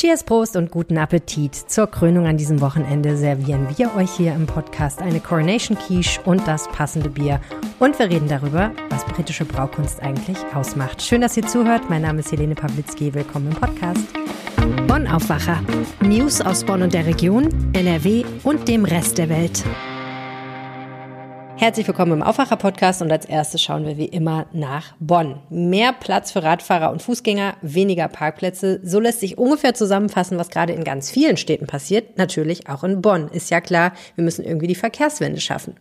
Cheers, Prost und guten Appetit. Zur Krönung an diesem Wochenende servieren wir euch hier im Podcast eine Coronation Quiche und das passende Bier. Und wir reden darüber, was britische Braukunst eigentlich ausmacht. Schön, dass ihr zuhört. Mein Name ist Helene Pawlitzki. Willkommen im Podcast. Bonn Aufwacher. News aus Bonn und der Region, NRW und dem Rest der Welt. Herzlich willkommen im Aufwacher-Podcast und als erstes schauen wir wie immer nach Bonn. Mehr Platz für Radfahrer und Fußgänger, weniger Parkplätze. So lässt sich ungefähr zusammenfassen, was gerade in ganz vielen Städten passiert. Natürlich auch in Bonn. Ist ja klar, wir müssen irgendwie die Verkehrswende schaffen.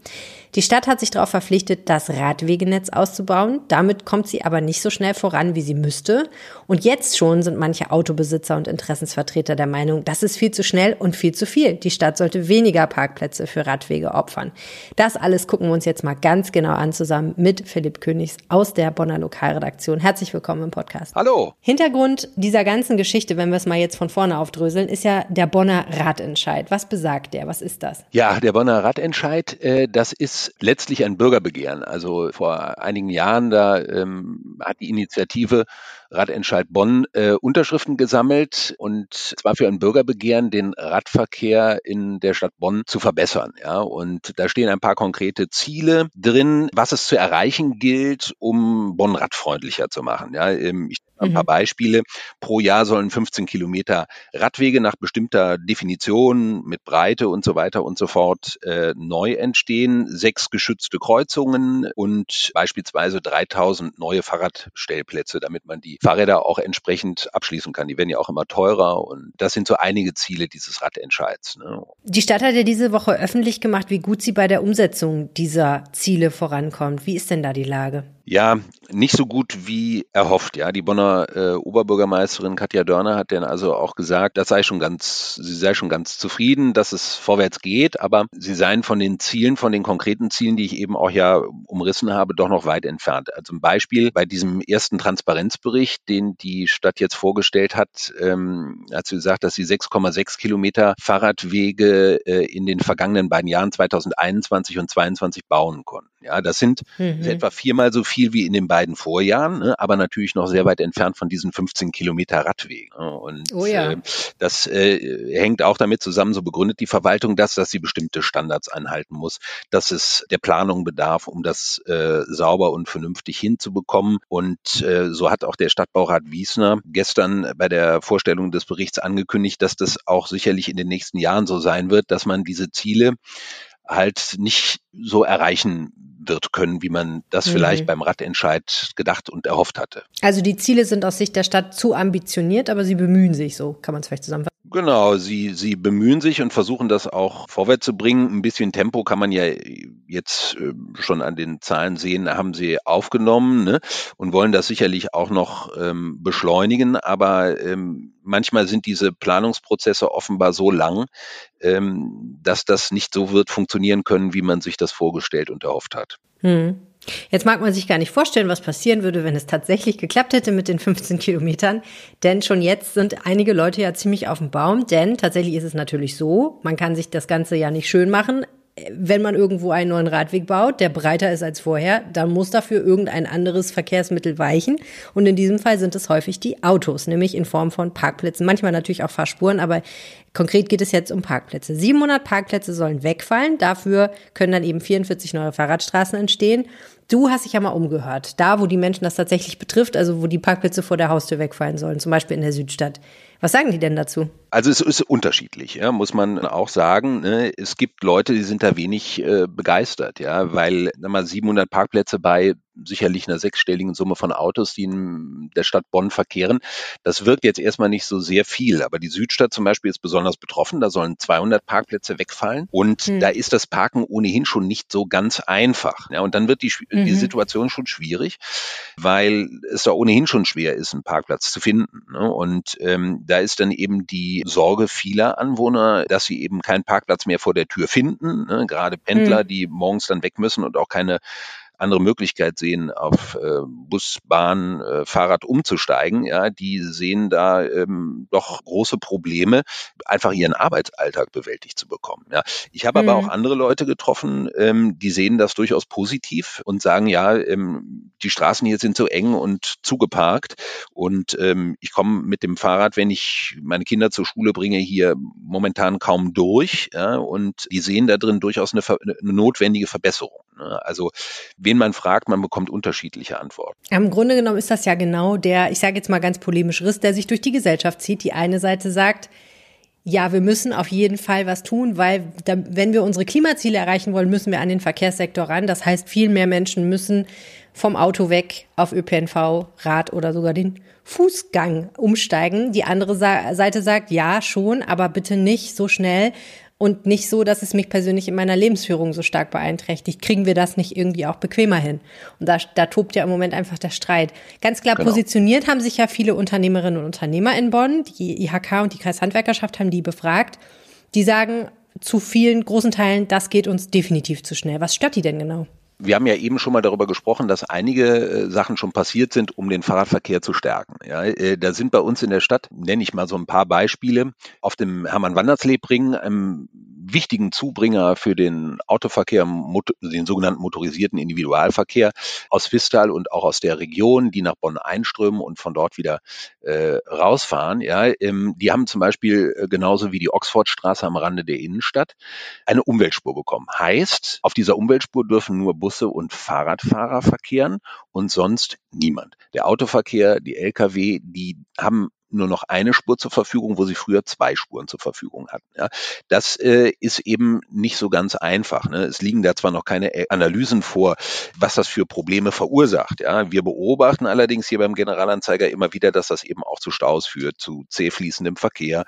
Die Stadt hat sich darauf verpflichtet, das Radwegenetz auszubauen. Damit kommt sie aber nicht so schnell voran, wie sie müsste. Und jetzt schon sind manche Autobesitzer und Interessensvertreter der Meinung, das ist viel zu schnell und viel zu viel. Die Stadt sollte weniger Parkplätze für Radwege opfern. Das alles gucken wir uns jetzt mal ganz genau an, zusammen mit Philipp Königs aus der Bonner Lokalredaktion. Herzlich willkommen im Podcast. Hallo. Hintergrund dieser ganzen Geschichte, wenn wir es mal jetzt von vorne aufdröseln, ist ja der Bonner Radentscheid. Was besagt der? Was ist das? Ja, der Bonner Radentscheid, äh, das ist letztlich ein Bürgerbegehren. Also vor einigen Jahren, da ähm, hat die Initiative Radentscheid Bonn äh, Unterschriften gesammelt und zwar für ein Bürgerbegehren, den Radverkehr in der Stadt Bonn zu verbessern. Ja, und da stehen ein paar konkrete Ziele drin, was es zu erreichen gilt, um Bonn radfreundlicher zu machen. Ja, ähm, ich ein paar mhm. Beispiele. Pro Jahr sollen 15 Kilometer Radwege nach bestimmter Definition mit Breite und so weiter und so fort äh, neu entstehen. Sechs geschützte Kreuzungen und beispielsweise 3000 neue Fahrradstellplätze, damit man die Fahrräder auch entsprechend abschließen kann. Die werden ja auch immer teurer und das sind so einige Ziele dieses Radentscheids. Ne? Die Stadt hat ja diese Woche öffentlich gemacht, wie gut sie bei der Umsetzung dieser Ziele vorankommt. Wie ist denn da die Lage? Ja, nicht so gut wie erhofft. Ja, die Bonner äh, Oberbürgermeisterin Katja Dörner hat dann also auch gesagt, das sei schon ganz, sie sei schon ganz zufrieden, dass es vorwärts geht, aber sie seien von den Zielen, von den konkreten Zielen, die ich eben auch ja umrissen habe, doch noch weit entfernt. Also ein Beispiel bei diesem ersten Transparenzbericht, den die Stadt jetzt vorgestellt hat, ähm, hat sie gesagt, dass sie 6,6 Kilometer Fahrradwege äh, in den vergangenen beiden Jahren 2021 und 2022 bauen konnten. Ja, das sind mhm. etwa viermal so viel wie in den beiden Vorjahren, ne, aber natürlich noch sehr weit entfernt von diesen 15 Kilometer Radwegen. Ne. Und oh ja. äh, das äh, hängt auch damit zusammen, so begründet die Verwaltung das, dass sie bestimmte Standards einhalten muss, dass es der Planung bedarf, um das äh, sauber und vernünftig hinzubekommen. Und äh, so hat auch der Stadtbaurat Wiesner gestern bei der Vorstellung des Berichts angekündigt, dass das auch sicherlich in den nächsten Jahren so sein wird, dass man diese Ziele halt nicht so erreichen wird können, wie man das mhm. vielleicht beim Radentscheid gedacht und erhofft hatte. Also die Ziele sind aus Sicht der Stadt zu ambitioniert, aber sie bemühen sich, so kann man es vielleicht zusammenfassen. Genau, sie, sie bemühen sich und versuchen das auch vorwärts zu bringen. Ein bisschen Tempo kann man ja jetzt äh, schon an den Zahlen sehen, haben sie aufgenommen ne? und wollen das sicherlich auch noch ähm, beschleunigen. Aber ähm, manchmal sind diese Planungsprozesse offenbar so lang, ähm, dass das nicht so wird funktionieren können, wie man sich das vorgestellt und erhofft hat. Hm. Jetzt mag man sich gar nicht vorstellen, was passieren würde, wenn es tatsächlich geklappt hätte mit den 15 Kilometern. Denn schon jetzt sind einige Leute ja ziemlich auf dem Baum. Denn tatsächlich ist es natürlich so, man kann sich das Ganze ja nicht schön machen wenn man irgendwo einen neuen Radweg baut, der breiter ist als vorher, dann muss dafür irgendein anderes Verkehrsmittel weichen. Und in diesem Fall sind es häufig die Autos, nämlich in Form von Parkplätzen, manchmal natürlich auch Fahrspuren, aber konkret geht es jetzt um Parkplätze. 700 Parkplätze sollen wegfallen, dafür können dann eben 44 neue Fahrradstraßen entstehen. Du hast dich ja mal umgehört, da wo die Menschen das tatsächlich betrifft, also wo die Parkplätze vor der Haustür wegfallen sollen, zum Beispiel in der Südstadt. Was sagen die denn dazu? Also es ist unterschiedlich, ja, muss man auch sagen. Ne? Es gibt Leute, die sind da wenig äh, begeistert, ja, weil mal 700 Parkplätze bei sicherlich einer sechsstelligen Summe von Autos, die in der Stadt Bonn verkehren, das wirkt jetzt erstmal nicht so sehr viel. Aber die Südstadt zum Beispiel ist besonders betroffen. Da sollen 200 Parkplätze wegfallen und hm. da ist das Parken ohnehin schon nicht so ganz einfach. Ja, und dann wird die, mhm. die Situation schon schwierig, weil es da ohnehin schon schwer ist, einen Parkplatz zu finden. Ne? Und ähm, da ist dann eben die Sorge vieler Anwohner, dass sie eben keinen Parkplatz mehr vor der Tür finden. Ne? Gerade Pendler, mhm. die morgens dann weg müssen und auch keine andere Möglichkeit sehen, auf äh, Bus, Bahn, äh, Fahrrad umzusteigen, ja, die sehen da ähm, doch große Probleme, einfach ihren Arbeitsalltag bewältigt zu bekommen. Ja. Ich habe mhm. aber auch andere Leute getroffen, ähm, die sehen das durchaus positiv und sagen, ja, ähm, die Straßen hier sind so eng und zugeparkt und ähm, ich komme mit dem Fahrrad, wenn ich meine Kinder zur Schule bringe, hier momentan kaum durch. Ja, und die sehen da drin durchaus eine, eine notwendige Verbesserung. Ne. Also wen man fragt, man bekommt unterschiedliche Antworten. Im Grunde genommen ist das ja genau der, ich sage jetzt mal ganz polemisch Riss, der sich durch die Gesellschaft zieht. Die eine Seite sagt, ja, wir müssen auf jeden Fall was tun, weil da, wenn wir unsere Klimaziele erreichen wollen, müssen wir an den Verkehrssektor ran. Das heißt, viel mehr Menschen müssen vom Auto weg auf ÖPNV, Rad oder sogar den Fußgang umsteigen. Die andere Seite sagt, ja, schon, aber bitte nicht so schnell und nicht so, dass es mich persönlich in meiner Lebensführung so stark beeinträchtigt. Kriegen wir das nicht irgendwie auch bequemer hin? Und da, da tobt ja im Moment einfach der Streit. Ganz klar genau. positioniert haben sich ja viele Unternehmerinnen und Unternehmer in Bonn. Die IHK und die Kreishandwerkerschaft haben die befragt. Die sagen zu vielen großen Teilen, das geht uns definitiv zu schnell. Was stört die denn genau? Wir haben ja eben schon mal darüber gesprochen, dass einige äh, Sachen schon passiert sind, um den Fahrradverkehr zu stärken. Ja, äh, da sind bei uns in der Stadt, nenne ich mal so ein paar Beispiele, auf dem Hermann-Wanderslebring, einem wichtigen Zubringer für den Autoverkehr, den sogenannten motorisierten Individualverkehr aus Vistal und auch aus der Region, die nach Bonn einströmen und von dort wieder äh, rausfahren. Ja, ähm, die haben zum Beispiel äh, genauso wie die Oxfordstraße am Rande der Innenstadt eine Umweltspur bekommen. Heißt, auf dieser Umweltspur dürfen nur Busse und Fahrradfahrer verkehren und sonst niemand. Der Autoverkehr, die Lkw, die haben nur noch eine Spur zur Verfügung, wo sie früher zwei Spuren zur Verfügung hatten. Ja. Das äh, ist eben nicht so ganz einfach. Ne. Es liegen da zwar noch keine äh, Analysen vor, was das für Probleme verursacht. Ja. Wir beobachten allerdings hier beim Generalanzeiger immer wieder, dass das eben auch zu Staus führt, zu zäh fließendem Verkehr.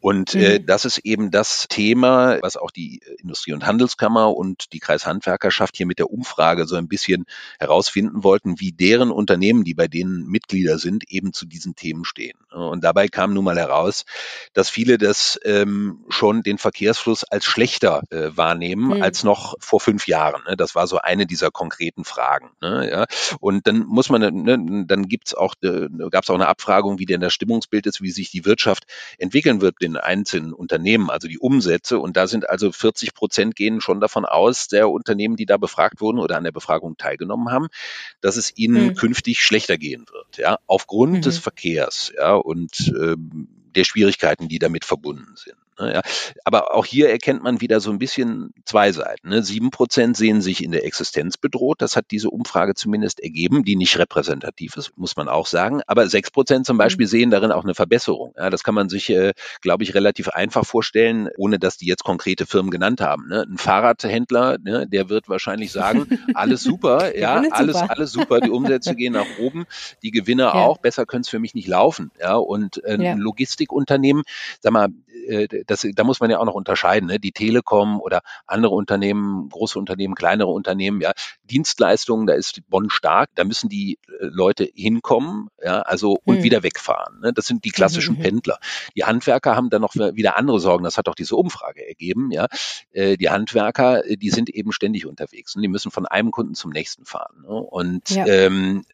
Und äh, mhm. äh, das ist eben das Thema, was auch die Industrie- und Handelskammer und die Kreishandwerkerschaft hier mit der Umfrage so ein bisschen herausfinden wollten, wie deren Unternehmen, die bei denen Mitglieder sind, eben zu diesen Themen stehen. Und dabei kam nun mal heraus, dass viele das ähm, schon den Verkehrsfluss als schlechter äh, wahrnehmen mhm. als noch vor fünf Jahren. Ne? Das war so eine dieser konkreten Fragen. Ne? Ja? Und dann muss man, ne, dann gibt's auch, äh, gab es auch eine Abfragung, wie denn das Stimmungsbild ist, wie sich die Wirtschaft entwickeln wird in einzelnen Unternehmen, also die Umsätze. Und da sind also 40 Prozent gehen schon davon aus, der Unternehmen, die da befragt wurden oder an der Befragung teilgenommen haben, dass es ihnen mhm. künftig schlechter gehen wird, ja, aufgrund mhm. des Verkehrs, ja, und ähm, der Schwierigkeiten, die damit verbunden sind. Ne, ja. Aber auch hier erkennt man wieder so ein bisschen zwei Seiten. Ne. Sieben Prozent sehen sich in der Existenz bedroht. Das hat diese Umfrage zumindest ergeben, die nicht repräsentativ ist, muss man auch sagen. Aber sechs Prozent zum mhm. Beispiel sehen darin auch eine Verbesserung. Ja, das kann man sich, äh, glaube ich, relativ einfach vorstellen, ohne dass die jetzt konkrete Firmen genannt haben. Ne. Ein Fahrradhändler, ne, der wird wahrscheinlich sagen, alles super, ja, alles, super. alles super. Die Umsätze gehen nach oben, die Gewinne ja. auch. Besser können es für mich nicht laufen. Ja, und äh, ein Logistikunternehmen, sag mal, das, da muss man ja auch noch unterscheiden. Ne? Die Telekom oder andere Unternehmen, große Unternehmen, kleinere Unternehmen, ja, Dienstleistungen, da ist Bonn stark, da müssen die äh, Leute hinkommen, ja, also und hm. wieder wegfahren. Ne? Das sind die klassischen mhm. Pendler. Die Handwerker haben dann noch wieder andere Sorgen. Das hat auch diese Umfrage ergeben. Ja, äh, die Handwerker, die sind eben ständig unterwegs und die müssen von einem Kunden zum nächsten fahren. Ne? Und ja. ähm,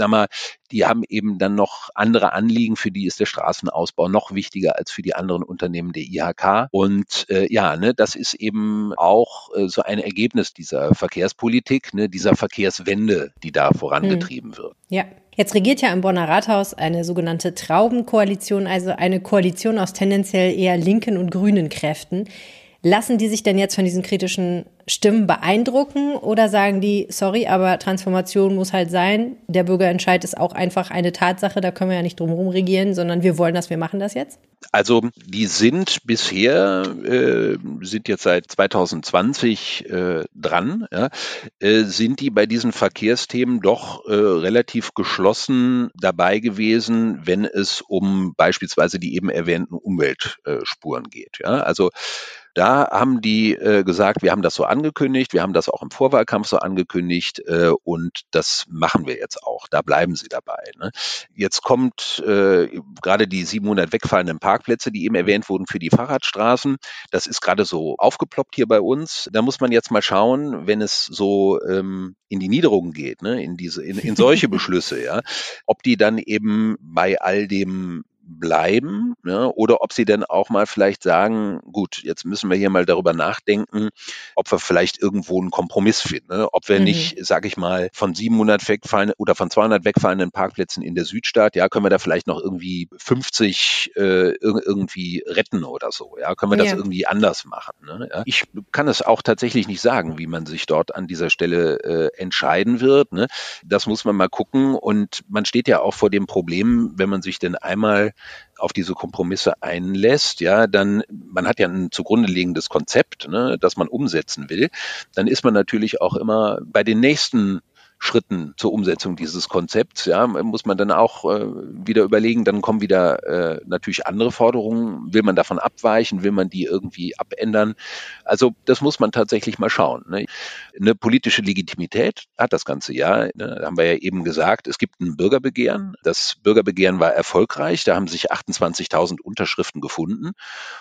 sag mal, die haben eben dann noch andere Anliegen, für die ist der Straßenausbau noch wichtiger als für die anderen Unternehmen der IHK. Und äh, ja, ne, das ist eben auch äh, so ein Ergebnis dieser Verkehrspolitik, ne, dieser Verkehrswende, die da vorangetrieben hm. wird. Ja. Jetzt regiert ja im Bonner Rathaus eine sogenannte Traubenkoalition, also eine Koalition aus tendenziell eher linken und grünen Kräften. Lassen die sich denn jetzt von diesen kritischen Stimmen beeindrucken oder sagen die, sorry, aber Transformation muss halt sein. Der Bürgerentscheid ist auch einfach eine Tatsache, da können wir ja nicht drumherum regieren, sondern wir wollen das, wir machen das jetzt? Also die sind bisher, äh, sind jetzt seit 2020 äh, dran, ja, äh, sind die bei diesen Verkehrsthemen doch äh, relativ geschlossen dabei gewesen, wenn es um beispielsweise die eben erwähnten Umweltspuren geht. Ja. Also Da haben die äh, gesagt, wir haben das so angekündigt, wir haben das auch im Vorwahlkampf so angekündigt äh, und das machen wir jetzt auch. Da bleiben sie dabei. Ne? Jetzt kommt äh, gerade die 700 wegfallenden Parkplätze, die eben erwähnt wurden für die Fahrradstraßen. Das ist gerade so aufgeploppt hier bei uns. Da muss man jetzt mal schauen, wenn es so ähm, in die Niederungen geht, ne? in diese in, in solche Beschlüsse, ja, ob die dann eben bei all dem bleiben ne? oder ob sie denn auch mal vielleicht sagen, gut, jetzt müssen wir hier mal darüber nachdenken, ob wir vielleicht irgendwo einen Kompromiss finden, ne? ob wir mhm. nicht, sage ich mal, von 700 wegfallen oder von 200 wegfallenden Parkplätzen in der Südstadt, ja, können wir da vielleicht noch irgendwie 50 äh, irgendwie retten oder so, ja, können wir das ja. irgendwie anders machen. Ne? Ja? Ich kann es auch tatsächlich nicht sagen, wie man sich dort an dieser Stelle äh, entscheiden wird. Ne? Das muss man mal gucken und man steht ja auch vor dem Problem, wenn man sich denn einmal auf diese Kompromisse einlässt, ja, dann, man hat ja ein zugrunde liegendes Konzept, ne, das man umsetzen will, dann ist man natürlich auch immer bei den nächsten Schritten zur Umsetzung dieses Konzepts, ja, muss man dann auch äh, wieder überlegen, dann kommen wieder äh, natürlich andere Forderungen. Will man davon abweichen? Will man die irgendwie abändern? Also das muss man tatsächlich mal schauen. Ne? Eine politische Legitimität hat das ganze ja. Ne? haben wir ja eben gesagt, es gibt ein Bürgerbegehren. Das Bürgerbegehren war erfolgreich. Da haben sich 28.000 Unterschriften gefunden.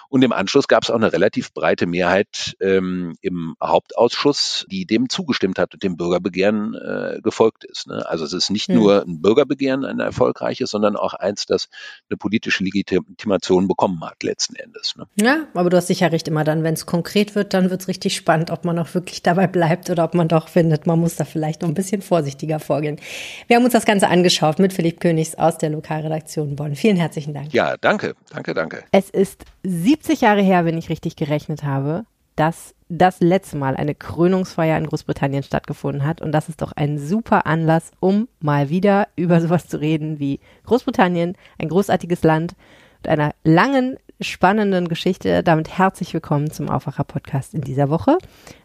Und im Anschluss gab es auch eine relativ breite Mehrheit ähm, im Hauptausschuss, die dem zugestimmt hat und dem Bürgerbegehren äh, gefolgt ist. Ne? Also es ist nicht mhm. nur ein Bürgerbegehren, ein erfolgreiches, sondern auch eins, das eine politische Legitimation bekommen hat letzten Endes. Ne? Ja, aber du hast sicher recht, immer dann, wenn es konkret wird, dann wird es richtig spannend, ob man auch wirklich dabei bleibt oder ob man doch findet, man muss da vielleicht noch ein bisschen vorsichtiger vorgehen. Wir haben uns das Ganze angeschaut mit Philipp Königs aus der Lokalredaktion Bonn. Vielen herzlichen Dank. Ja, danke, danke, danke. Es ist 70 Jahre her, wenn ich richtig gerechnet habe, dass das letzte Mal eine Krönungsfeier in Großbritannien stattgefunden hat. Und das ist doch ein super Anlass, um mal wieder über sowas zu reden wie Großbritannien, ein großartiges Land mit einer langen, spannenden Geschichte. Damit herzlich willkommen zum Aufwacher-Podcast in dieser Woche.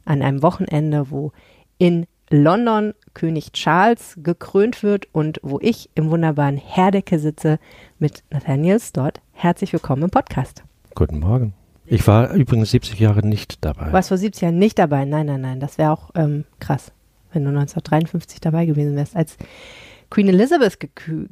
An einem Wochenende, wo in London König Charles gekrönt wird und wo ich im wunderbaren Herdecke sitze mit Nathaniel Stott. Herzlich willkommen im Podcast. Guten Morgen. Ich war übrigens 70 Jahre nicht dabei. Warst vor 70 Jahren nicht dabei? Nein, nein, nein. Das wäre auch ähm, krass, wenn du 1953 dabei gewesen wärst, als Queen Elizabeth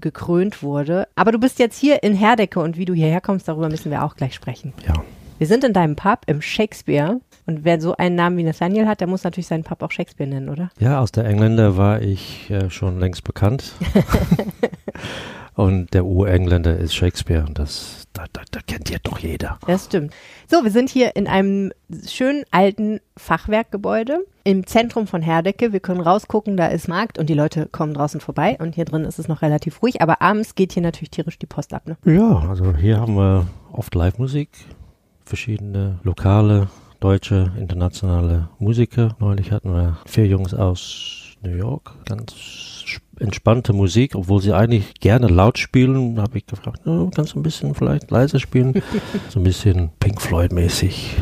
gekrönt wurde. Aber du bist jetzt hier in Herdecke und wie du hierher kommst, darüber müssen wir auch gleich sprechen. Ja. Wir sind in deinem Pub im Shakespeare. Und wer so einen Namen wie Nathaniel hat, der muss natürlich seinen Pub auch Shakespeare nennen, oder? Ja, aus der Engländer war ich äh, schon längst bekannt. Und der Urengländer ist Shakespeare und das, ja doch jeder. Das stimmt. So, wir sind hier in einem schönen alten Fachwerkgebäude im Zentrum von Herdecke. Wir können rausgucken, da ist Markt und die Leute kommen draußen vorbei und hier drin ist es noch relativ ruhig, aber abends geht hier natürlich tierisch die Post ab. Ne? Ja, also hier haben wir oft Live-Musik, verschiedene lokale, deutsche, internationale Musiker. Neulich hatten wir vier Jungs aus New York, ganz entspannte Musik, obwohl sie eigentlich gerne laut spielen. Habe ich gefragt, oh, kannst du ein bisschen vielleicht leise spielen? so ein bisschen Pink Floyd mäßig.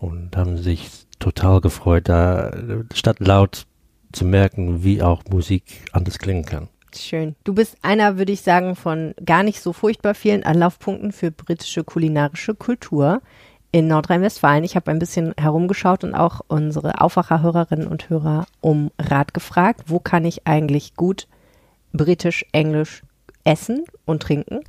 Und haben sich total gefreut, da statt laut zu merken, wie auch Musik anders klingen kann. Schön. Du bist einer, würde ich sagen, von gar nicht so furchtbar vielen Anlaufpunkten für britische kulinarische Kultur in Nordrhein-Westfalen. Ich habe ein bisschen herumgeschaut und auch unsere Aufwacherhörerinnen und Hörer um Rat gefragt, wo kann ich eigentlich gut britisch, englisch essen und trinken.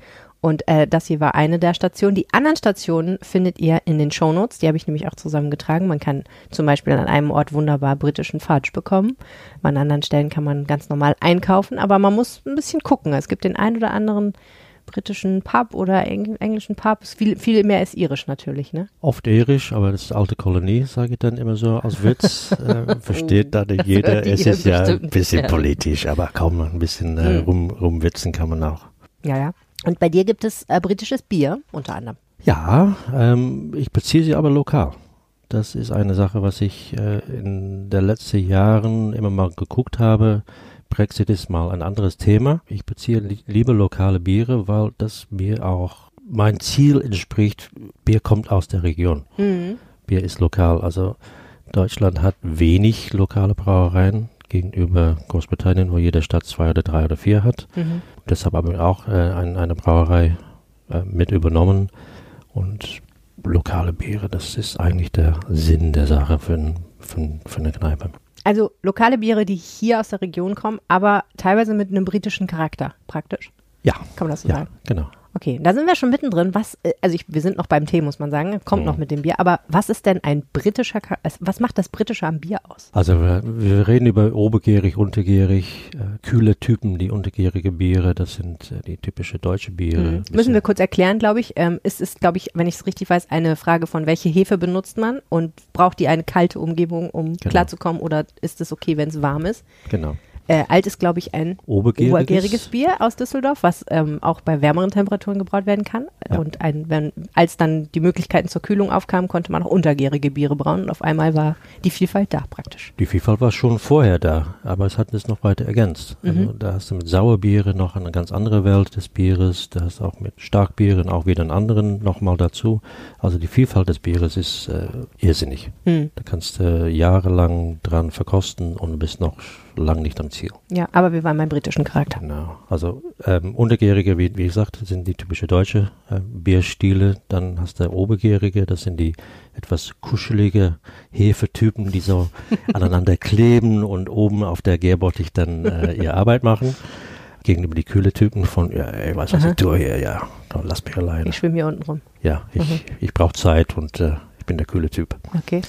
Und äh, das hier war eine der Stationen. Die anderen Stationen findet ihr in den Shownotes. Die habe ich nämlich auch zusammengetragen. Man kann zum Beispiel an einem Ort wunderbar britischen Fudge bekommen. An anderen Stellen kann man ganz normal einkaufen. Aber man muss ein bisschen gucken. Es gibt den einen oder anderen britischen Pub oder Eng englischen Pub. Viel, viel mehr ist irisch natürlich, ne? Oft irisch, aber das ist alte Kolonie, sage ich dann immer so als Witz. äh, versteht da nicht jeder. Es ist ja ein bisschen ja. politisch, aber kaum ein bisschen äh, hm. rum, rumwitzen kann man auch. Ja, ja. Und bei dir gibt es äh, britisches Bier unter anderem. Ja, ähm, ich beziehe sie aber lokal. Das ist eine Sache, was ich äh, in den letzten Jahren immer mal geguckt habe Brexit ist mal ein anderes Thema. Ich beziehe li lieber lokale Biere, weil das mir auch mein Ziel entspricht. Bier kommt aus der Region. Mhm. Bier ist lokal. Also Deutschland hat wenig lokale Brauereien gegenüber Großbritannien, wo jede Stadt zwei oder drei oder vier hat. Mhm. Deshalb haben wir auch äh, ein, eine Brauerei äh, mit übernommen. Und lokale Biere, das ist eigentlich der Sinn der Sache für, für, für eine Kneipe. Also lokale Biere, die hier aus der Region kommen, aber teilweise mit einem britischen Charakter, praktisch. Ja. Kann man das so ja, sagen? genau. Okay, da sind wir schon mittendrin. Was, äh, also ich, wir sind noch beim Tee, muss man sagen. Kommt Mhm. noch mit dem Bier. Aber was ist denn ein britischer, was macht das britische am Bier aus? Also wir, wir reden über obergärig, untergärig, äh, kühle Typen, die untergärige Biere, das sind äh, die typische deutsche Biere. Mhm. Müssen wir kurz erklären, glaube ich. Ähm, ist es, glaube ich, wenn ich es richtig weiß, eine Frage von, welche Hefe benutzt man und braucht die eine kalte Umgebung, um Genau. klarzukommen oder ist es okay, wenn es warm ist? Genau. Äh, alt ist, glaube ich, ein Obergäriges, obergäriges Bier aus Düsseldorf, was ähm, auch bei wärmeren Temperaturen gebraut werden kann. Ja. Und ein, wenn, als dann die Möglichkeiten zur Kühlung aufkamen, konnte man auch untergärige Biere brauen und auf einmal war die Vielfalt da praktisch. Die Vielfalt war schon vorher da, aber es hat es noch weiter ergänzt. Mhm. Also da hast du mit Sauerbiere noch eine ganz andere Welt des Bieres, da hast du auch mit Starkbieren auch wieder einen anderen nochmal dazu. Also die Vielfalt des Bieres ist äh, irrsinnig. Hm. Da kannst du jahrelang dran verkosten und bist noch lang nicht am Ziel. Ja, aber wir waren beim britischen Charakter. Genau. Also ähm, Untergärige, wie, wie gesagt, sind die typische deutsche äh, Bierstile. Dann hast du Obergärige, das sind die etwas kuschelige Hefetypen, die so aneinander kleben und oben auf der Gärbottich dann äh, ihre Arbeit machen. Gegenüber die kühle Typen von, ja, ey, was ich tue hier, ja, komm, lass mich alleine. Ich schwimme hier unten rum. Ja, ich, Mhm. ich brauche Zeit und äh, ich bin der kühle Typ. Okay.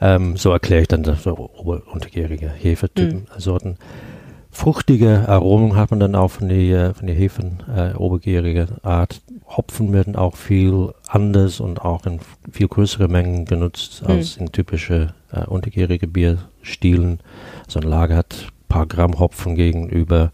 Ähm, so erkläre ich dann das so ober- untergärige Hefetypen, Sorten. Fruchtige Aromen hat man dann auch von der von der Hefen, äh, obergärige Art. Hopfen werden auch viel anders und auch in viel größere Mengen genutzt als in typische äh, untergärige Bierstilen. So ein Lager hat ein paar Gramm Hopfen gegenüber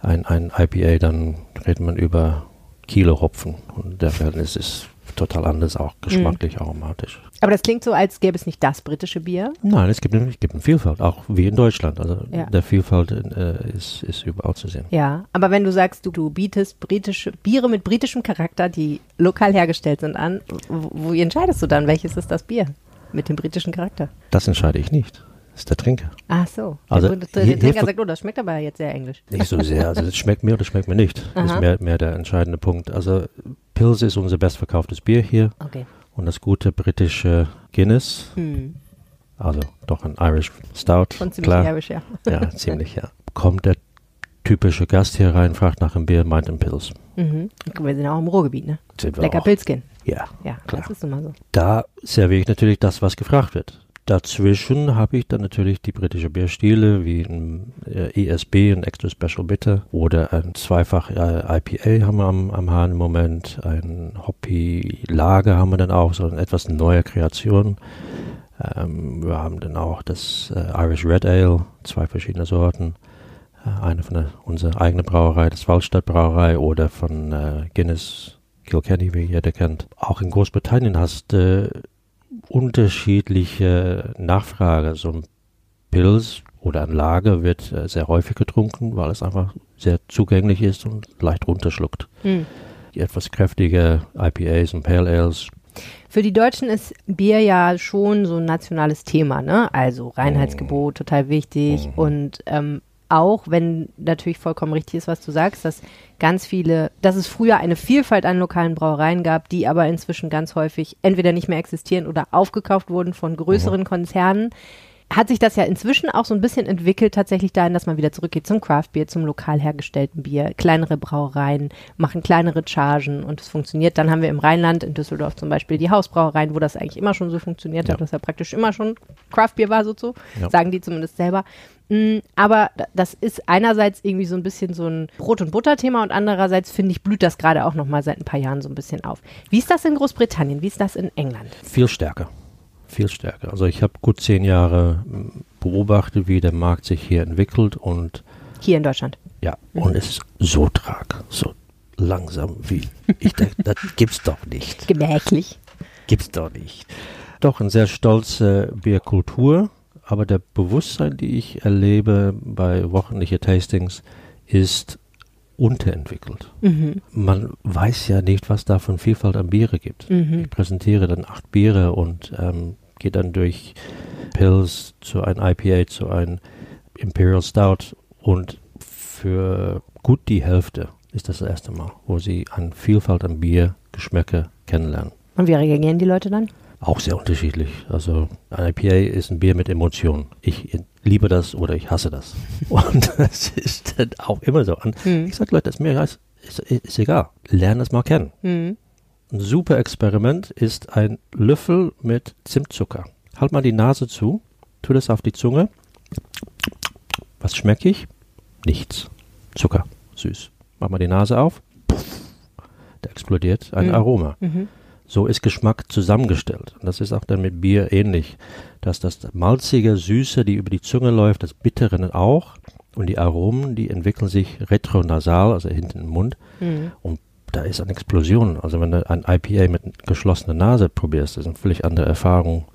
ein, ein IPA, dann redet man über Kilo Hopfen und der Verhältnis ist total anders, auch geschmacklich, aromatisch. Aber das klingt so, als gäbe es nicht das britische Bier. Nein, es gibt, eine- es gibt eine Vielfalt, auch wie in Deutschland. Also Ja. der Vielfalt äh, ist, ist überall zu sehen. Ja, aber wenn du sagst, du, du bietest britische Biere mit britischem Charakter, die lokal hergestellt sind, an, wo, wo entscheidest du dann, welches ist das Bier mit dem britischen Charakter? Das entscheide ich nicht. Das ist der Trinker. Ach so. Also der, der, der Trinker sagt, oh, das schmeckt aber jetzt sehr englisch. Nicht so sehr. Also das schmeckt mir oder schmeckt mir nicht. Das Aha. ist mehr, mehr der entscheidende Punkt. Also Pils ist unser bestverkauftes Bier hier Okay. und das gute britische Guinness, Hm. also doch ein Irish Stout, Schon ziemlich klar. herbisch, ja. Ja, ziemlich, ja. Kommt der typische Gast hier rein, fragt nach einem Bier, meint ein Pils. Mhm. Wir sind ja auch im Ruhrgebiet, ne? Sind wir Lecker auch. Pilzkin. Ja. Ja, Klar. das ist nun mal so. Da serviere ich natürlich das, was gefragt wird. Dazwischen habe ich dann natürlich die britische Bierstile wie ein äh, ESB, ein Extra Special Bitter oder ein zweifach äh, IPA haben wir am, am Hahn im Moment. Ein Hoppy Lager haben wir dann auch, so eine etwas neue Kreation. Ähm, wir haben dann auch das äh, Irish Red Ale, zwei verschiedene Sorten. Äh, eine von der, unserer eigenen Brauerei, das Waldstadt Brauerei oder von Guinness Kilkenny, wie jeder kennt. Auch in Großbritannien hast du unterschiedliche Nachfrage. So ein Pilz oder ein Lager wird äh, sehr häufig getrunken, weil es einfach sehr zugänglich ist und leicht runterschluckt. Hm. Die etwas kräftige IPAs und Pale Ales, Für die Deutschen ist Bier ja schon so ein nationales Thema, ne? Also Reinheitsgebot, total wichtig. Mhm. Und ähm, auch wenn natürlich vollkommen richtig ist, was du sagst, dass ganz viele, dass es früher eine Vielfalt an lokalen Brauereien gab, die aber inzwischen ganz häufig entweder nicht mehr existieren oder aufgekauft wurden von größeren Konzernen. Hat sich das ja inzwischen auch so ein bisschen entwickelt, tatsächlich dahin, dass man wieder zurückgeht zum Craftbier, zum lokal hergestellten Bier. Kleinere Brauereien machen kleinere Chargen und es funktioniert. Dann haben wir im Rheinland, in Düsseldorf zum Beispiel, die Hausbrauereien, wo das eigentlich immer schon so funktioniert Ja. hat, dass ja praktisch immer schon Craftbier war, so so, Ja. sagen die zumindest selber. Mm, Aber da- das ist einerseits irgendwie so ein bisschen so ein Brot- und Butter-Thema und andererseits, finde ich, blüht das gerade auch nochmal seit ein paar Jahren so ein bisschen auf. Wie ist das in Großbritannien? Wie ist das in England? viel stärker. Viel stärker. Also ich habe gut zehn Jahre mm, beobachtet, wie der Markt sich hier entwickelt und Hier in Deutschland. ja, und es ist so trag, so langsam wie ich denke, das gibt's doch nicht. Gemächlich. Gibt's doch nicht. Doch eine sehr stolze Bierkultur, aber der Bewusstsein, die ich erlebe bei wochenliche Tastings, ist unterentwickelt. Mhm. Man weiß ja nicht, was da von Vielfalt an Biere gibt. Mhm. Ich präsentiere dann acht Biere und ähm, gehe dann durch Pills zu einem IPA, zu einem Imperial Stout und für gut die Hälfte ist das das erste Mal, wo sie an Vielfalt an Bier, Geschmäcker kennenlernen. Und wie reagieren die Leute dann? Auch sehr unterschiedlich. Also ein IPA ist ein Bier mit Emotionen. Ich liebe das oder ich hasse das. Und das ist dann auch immer so. Und Hm. ich sage Leute, ist mir ist, ist, ist egal. Lern es mal kennen. Hm. Ein super Experiment ist ein Löffel mit Zimtzucker. Halt mal die Nase zu, tu das auf die Zunge. Was schmecke ich? Nichts. Zucker, süß. Mach mal die Nase auf. Puff. Da explodiert ein Mhm. Aroma. Mhm. So ist Geschmack zusammengestellt. Und das ist auch dann mit Bier ähnlich. Dass das malzige, süße, die über die Zunge läuft, das bittere auch. Und die Aromen, die entwickeln sich retronasal, also hinten im Mund. Mhm. Und da ist eine Explosion. Also wenn du ein IPA mit geschlossener Nase probierst, das ist eine völlig andere Erfahrung,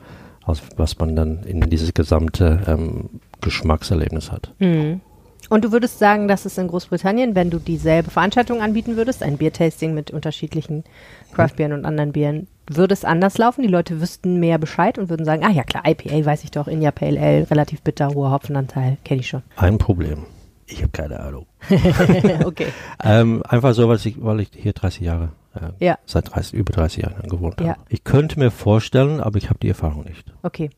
als was man dann in dieses gesamte ähm, Geschmackserlebnis hat. Mhm. Und du würdest sagen, dass es in Großbritannien, wenn du dieselbe Veranstaltung anbieten würdest, ein Biertasting mit unterschiedlichen Craftbieren und anderen Bieren, würde es anders laufen? Die Leute wüssten mehr Bescheid und würden sagen, ah ja klar, IPA weiß ich doch, India Pale Ale, relativ bitter, hoher Hopfenanteil, kenne ich schon. Ein Problem. Ich habe keine Ahnung. okay. Ähm, einfach so, weil ich, weil ich hier 30 Jahre, äh, Ja. seit 30, über 30 Jahren gewohnt habe. Ja. Ich könnte mir vorstellen, aber ich habe die Erfahrung nicht. Okay.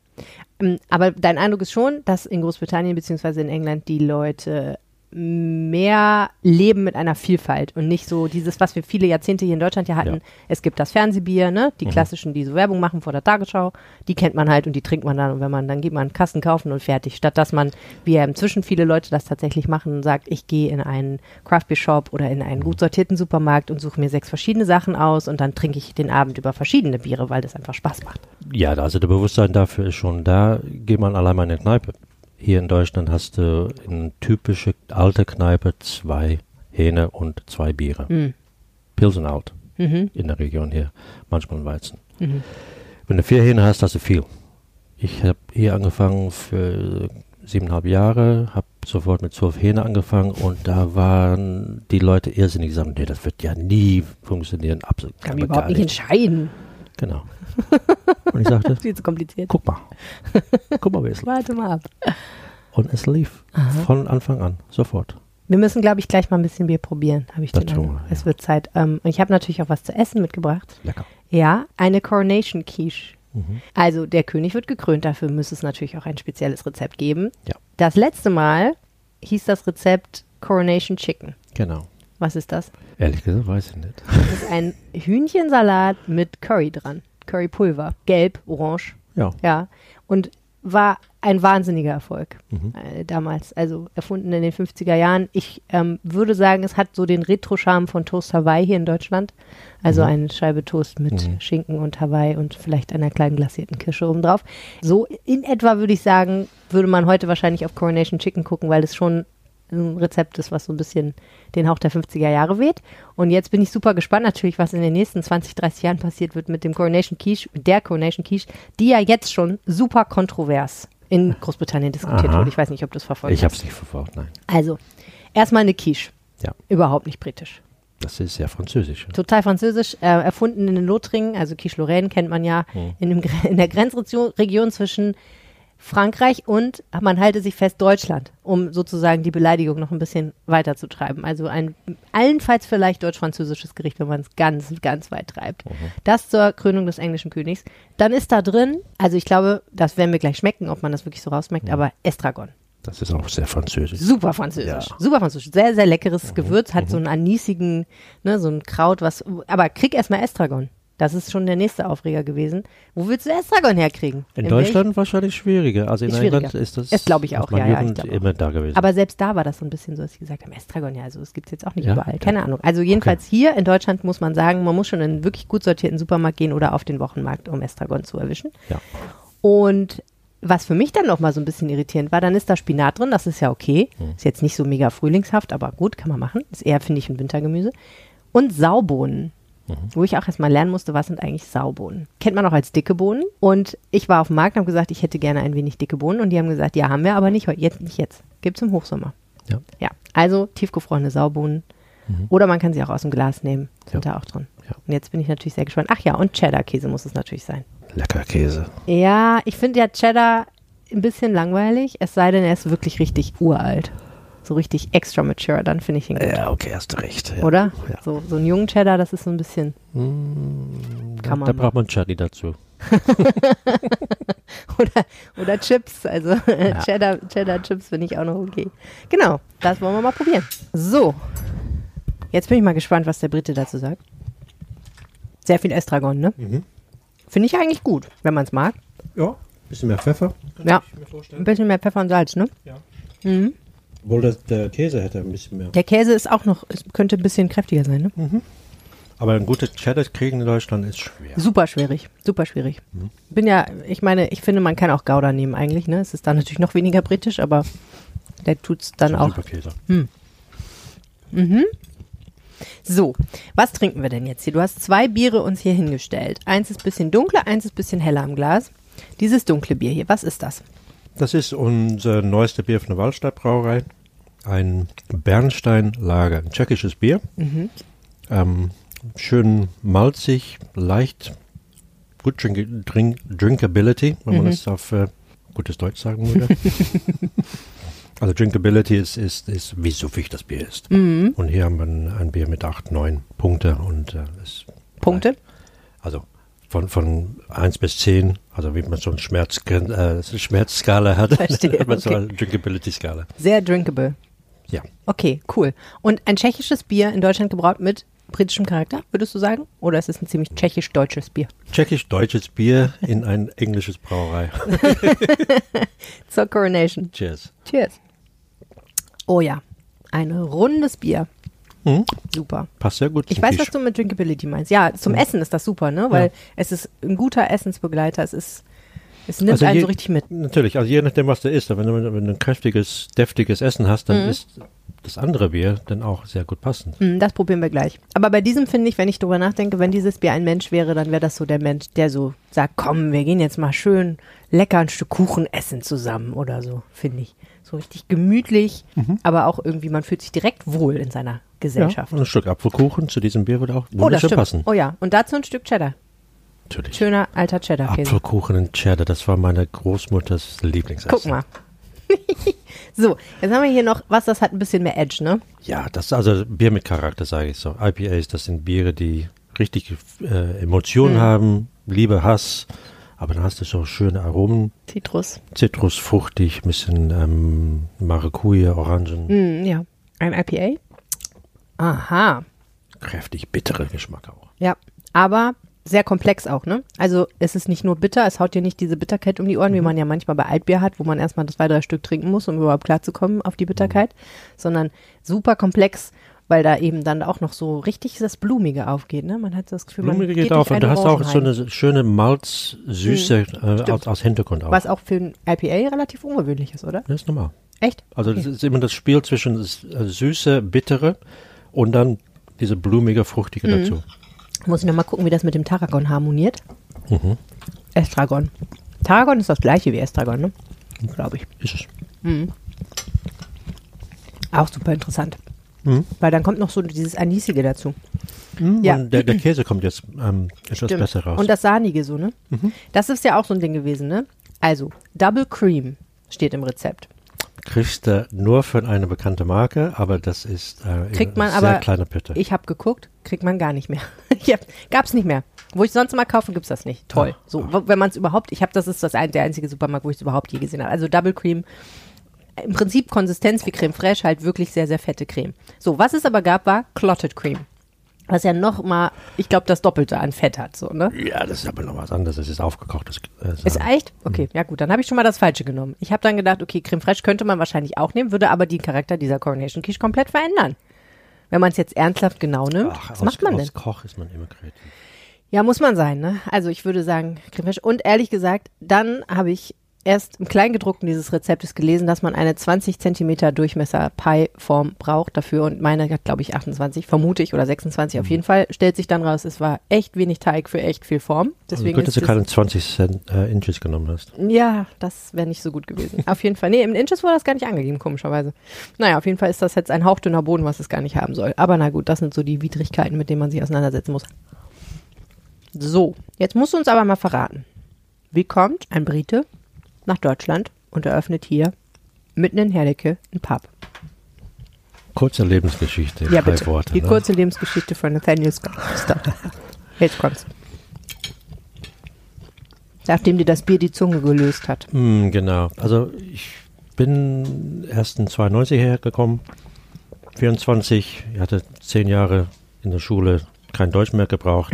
Ähm, Aber dein Eindruck ist schon, dass in Großbritannien bzw. in England die Leute mehr leben mit einer Vielfalt und nicht so dieses, was wir viele Jahrzehnte hier in Deutschland ja hatten. Ja. Es gibt das Fernsehbier, ne? Die Mhm. klassischen, die so Werbung machen vor der Tagesschau, die kennt man halt und die trinkt man dann und wenn man, dann geht man einen Kasten kaufen und fertig. Statt dass man, wie ja inzwischen viele Leute das tatsächlich machen sagt, ich gehe in einen Craft Beer Shop oder in einen gut sortierten Supermarkt und suche mir sechs verschiedene Sachen aus und dann trinke ich den Abend über verschiedene Biere, weil das einfach Spaß macht. Ja, also der Bewusstsein dafür ist schon da. Geh mal allein mal in eine Kneipe. Hier in Deutschland hast du in typische alte Kneipe zwei Hähne und zwei Biere. Mhm. Pilsen alt Mhm. in der Region hier, manchmal Weizen. Mhm. Wenn du vier Hähne hast, hast du viel. Ich habe hier angefangen für siebeneinhalb Jahre, habe sofort mit zwölf Hähne angefangen und da waren die Leute irrsinnig gesagt, nee, das wird ja nie funktionieren. Absolut. Kann mich überhaupt nicht entscheiden. Genau. Und ich sagte, Viel zu kompliziert. guck mal. Guck mal, wie es läuft. Warte mal ab. Und es lief von Anfang an, sofort. Wir müssen, glaube ich, gleich mal ein bisschen Bier probieren, habe ich Das den tun wir, Es ja. wird Zeit. Ähm, und ich habe natürlich auch was zu essen mitgebracht. Lecker. Ja, eine Coronation Quiche. Mhm. Also der König wird gekrönt, dafür müsste es natürlich auch ein spezielles Rezept geben. Ja. Das letzte Mal hieß das Rezept Coronation Chicken. Genau. Was ist das? Ehrlich gesagt, weiß ich nicht. Das ist ein Hühnchensalat mit Curry dran. Currypulver. Gelb, orange. Ja. Ja. Und war ein wahnsinniger Erfolg Mhm. äh, damals. Also erfunden in den 50er Jahren. Ich ähm, würde sagen, es hat so den Retro-Charme von Toast Hawaii hier in Deutschland. Also Mhm. eine Scheibe Toast mit Mhm. Schinken und Hawaii und vielleicht einer kleinen glasierten Kirsche obendrauf. So in etwa würde ich sagen, würde man heute wahrscheinlich auf Coronation Chicken gucken, weil es schon ein Rezept ist, was so ein bisschen den Hauch der 50er Jahre weht. Und jetzt bin ich super gespannt natürlich, was in den nächsten 20, 30 Jahren passiert wird mit dem Coronation Quiche, mit der Coronation Quiche, die ja jetzt schon super kontrovers in Großbritannien diskutiert Aha. wurde. Ich weiß nicht, ob du es verfolgt Ich habe es nicht verfolgt, nein. Also, erstmal eine Quiche. Ja. Überhaupt nicht britisch. Das ist sehr französisch. Total französisch, äh, erfunden in den Lothringen, also Quiche Lorraine kennt man ja, Hm. in, dem, in der Grenzregion Region zwischen Frankreich und, man halte sich fest, Deutschland, um sozusagen die Beleidigung noch ein bisschen weiter zu treiben. Also ein allenfalls vielleicht deutsch-französisches Gericht, wenn man es ganz, ganz weit treibt. Das zur Krönung des englischen Königs. Dann ist da drin, also ich glaube, das werden wir gleich schmecken, ob man das wirklich so rausschmeckt, aber Estragon. Das ist auch sehr französisch. Super französisch. Ja. Mhm. Super französisch. Sehr, sehr leckeres Gewürz, hat so einen anisigen, ne, so ein Kraut, was, aber krieg erstmal Estragon. Das ist schon der nächste Aufreger gewesen. Wo willst du Estragon herkriegen? In welch- Deutschland wahrscheinlich schwieriger. Also in schwieriger. England ist das Ist, glaub ich, auch, ja, ja, ich immer da gewesen. Aber selbst da war das so ein bisschen so, dass sie gesagt haben, Estragon, ja, also es gibt es jetzt auch nicht Ja, überall. ja. Keine Ahnung. Also jedenfalls hier in Deutschland muss man sagen, man muss schon in einen wirklich gut sortierten Supermarkt gehen oder auf den Wochenmarkt, um Estragon zu erwischen. Ja. Und was für mich dann noch mal so ein bisschen irritierend war, dann ist da Spinat drin, das ist ja okay. Hm. Ist jetzt nicht so mega frühlingshaft, aber gut, kann man machen. Ist eher, finde ich, ein Wintergemüse. Und Saubohnen. Mhm. Wo ich auch erstmal lernen musste, was sind eigentlich Saubohnen. Kennt man auch als dicke Bohnen. Und ich war auf dem Markt und habe gesagt, ich hätte gerne ein wenig dicke Bohnen. Und die haben gesagt, ja, haben wir, aber nicht heute, jetzt, nicht jetzt. Gibt's im Hochsommer. Ja. Ja, also tiefgefrorene Saubohnen. Oder man kann sie auch aus dem Glas nehmen. Sind Ja. da auch drin. Ja. Und jetzt bin ich natürlich sehr gespannt. Ach ja, und Cheddar-Käse muss es natürlich sein. Lecker Käse. Ja, ich finde ja Cheddar ein bisschen langweilig, es sei denn, er ist wirklich richtig uralt. So richtig extra mature, dann finde ich ihn gut. Ja, okay, hast du recht. Ja. Oder? Ja. So, so einen jungen Cheddar, das ist so ein bisschen. Mm, Kann da, man da braucht man Chutney dazu. Oder, oder Chips, also Cheddar, Cheddar Chips finde ich auch noch okay. Genau, das wollen wir mal probieren. So, jetzt bin ich mal gespannt, was der Brite dazu sagt. Sehr viel Estragon, ne? Finde ich eigentlich gut, wenn man es mag. Ja, bisschen mehr Pfeffer. Ja, ein bisschen mehr Pfeffer und Salz, ne? Obwohl das, der Käse hätte ein bisschen mehr. Der Käse ist auch noch, es könnte ein bisschen kräftiger sein, ne? Aber ein gutes Cheddar kriegen in Deutschland ist schwer. Super schwierig, super schwierig. Bin ja, ich meine, ich finde, man kann auch Gouda nehmen eigentlich, ne? Es ist dann natürlich noch weniger britisch, aber der tut's dann So auch. Super Käse. So, was trinken wir denn jetzt hier? Du hast zwei Biere uns hier hingestellt. Eins ist bisschen dunkler, eins ist bisschen heller im Glas. Dieses dunkle Bier hier, was ist das? Das ist unser neueste Bier von der Waldstadt Brauerei. Ein Bernstein-Lager, ein tschechisches Bier. Ähm, schön malzig, leicht, gut drink, drink, Drinkability, wenn man das auf äh, gutes Deutsch sagen würde. also Drinkability ist, ist, ist, wie suffig das Bier ist. Und hier haben wir ein, ein Bier mit 8, 9 Punkte und äh, Punkte? also von, von 1 bis 10, also wie man so eine Schmerz, äh, Schmerzskala hat, Verstehe, hat man so okay. eine Drinkability-Skala. Sehr drinkable. Ja. Okay, cool. Und ein tschechisches Bier in Deutschland gebraut mit britischem Charakter, würdest du sagen? Oder ist es ein ziemlich tschechisch-deutsches Bier? Tschechisch-deutsches Bier in ein englisches Brauerei. Zur Coronation. Cheers. Cheers. Oh ja, ein rundes Bier. Mhm. Super. Passt sehr gut Ich weiß, Tisch. was du mit Drinkability meinst. Ja, zum Essen ist das super, ne? Weil Ja. es ist ein guter Essensbegleiter. Es ist, es nimmt Also einen je- so richtig mit. Natürlich, also je nachdem, was da ist. Wenn du, wenn du ein kräftiges, deftiges Essen hast, Mhm. dann ist das andere Bier dann auch sehr gut passend. Hm, Das probieren wir gleich. Aber bei diesem finde ich, wenn ich drüber nachdenke, wenn dieses Bier ein Mensch wäre, dann wäre das so der Mensch, der so sagt, komm, wir gehen jetzt mal schön lecker ein Stück Kuchen essen zusammen oder so, finde ich. So richtig gemütlich, aber auch irgendwie, man fühlt sich direkt wohl in seiner Ja, Gesellschaft. und ein Stück Apfelkuchen zu diesem Bier würde auch oh, wunderschön stimmt. passen. Oh ja, und dazu ein Stück Cheddar. Natürlich. Schöner alter Cheddar-Käse. Apfelkuchen und Cheddar, das war meine Großmutters Lieblingsessen. Guck mal. so, jetzt haben wir hier noch was, das hat ein bisschen mehr Edge, ne? Ja, das ist also Bier mit Charakter, sage ich so. IPAs, das sind Biere, die richtig äh, Mhm. Emotionen haben, Liebe, Hass, aber dann hast du so schöne Aromen, Zitrus. Zitrus, fruchtig, ein bisschen ähm, Maracuja, Orangen, Hm, ja. Ein IPA? Aha. kräftig bitterer Geschmack auch. Ja, aber sehr komplex auch, ne? Also es ist nicht nur bitter, es haut dir nicht diese Bitterkeit um die Ohren, wie man ja manchmal bei Altbier hat, wo man erstmal zwei, drei Stück trinken muss, um überhaupt klarzukommen auf die Bitterkeit, sondern super komplex, weil da eben dann auch noch so richtig das Blumige aufgeht, ne? Man hat das Gefühl, man Blumige geht geht auf und du hast auch so eine schöne Malz-Süße äh, aus, aus Hintergrund auch. Was auch für ein IPA relativ ungewöhnlich ist, oder? Das ist normal. Echt? Also Okay. das ist immer das Spiel zwischen äh, Süße, Bittere und dann diese blumige, fruchtige Mhm. dazu. Muss ich noch mal gucken, wie das mit dem Tarragon harmoniert. Mhm. Estragon. Tarragon ist das gleiche wie Estragon, ne? Glaube ich. Ist es. Auch super interessant. Mhm. Weil dann kommt noch so dieses Anisige dazu. Mhm. Ja. Und der, der Käse kommt jetzt ähm, etwas Stimmt. besser raus. Mhm. Und das Sahnige so, ne? Das ist ja auch so ein Ding gewesen, ne? Also, Double Cream steht im Rezept. kriegst du nur von einer bekannten Marke, aber das ist äh, Kriegt man sehr aber- kleiner Bitte. Ich habe geguckt, kriegt man gar nicht mehr. hab, gab's nicht mehr. Wo ich sonst mal kaufe, gibt's das nicht. Toll. Ach, so, wo- wenn man es überhaupt, ich habe, das ist das ein, der einzige Supermarkt, wo ich es überhaupt je gesehen habe. Also Double Cream. Im Prinzip Konsistenz wie Creme Fraiche, halt wirklich sehr, sehr fette Creme. So, was es aber gab, war Clotted Cream. Was ja noch mal, ich glaube, das Doppelte an Fett hat, so, ne? ja, das ist aber noch was anderes. Das ist aufgekochtes. Äh, Ist echt? Okay, ja gut, dann habe ich schon mal das Falsche genommen. Ich habe dann gedacht, okay, Creme Fraiche könnte man wahrscheinlich auch nehmen, würde aber den Charakter dieser Coronation Quiche komplett verändern. Wenn man es jetzt ernsthaft genau nimmt, Ach, was als, macht man denn? als Koch ist man immer kreativ. Ja, muss man sein, ne? Also ich würde sagen, Creme Fraiche. Und ehrlich gesagt, dann habe ich erst im Kleingedruckten dieses Rezeptes gelesen, dass man eine 20 Zentimeter Durchmesser Pie-Form braucht dafür. Und meine hat, glaube ich, 28, vermute ich, oder 26 Mhm. auf jeden Fall. Stellt sich dann raus, es war echt wenig Teig für echt viel Form. Also Deswegen gut, dass du keine 20 Cent, äh, Inches genommen hast. ja, das wäre nicht so gut gewesen. Auf jeden Fall. Nee, im Inches wurde das gar nicht angegeben, komischerweise. Naja, auf jeden Fall ist das jetzt ein hauchdünner Boden, was es gar nicht haben soll. Aber na gut, das sind so die Widrigkeiten, mit denen man sich auseinandersetzen muss. So, jetzt musst du uns aber mal verraten. Wie kommt ein Brite nach Deutschland und eröffnet hier mitten in Herdecke ein Pub? Kurze Lebensgeschichte. Ja, drei bitte. Worte, Die ne? kurze Lebensgeschichte von Nathaniel Scott. Jetzt kommt's. Nachdem dir das Bier die Zunge gelöst hat. Hm, genau. Also ich bin erst in 92 hergekommen. 24, ich hatte zehn Jahre in der Schule kein Deutsch mehr gebraucht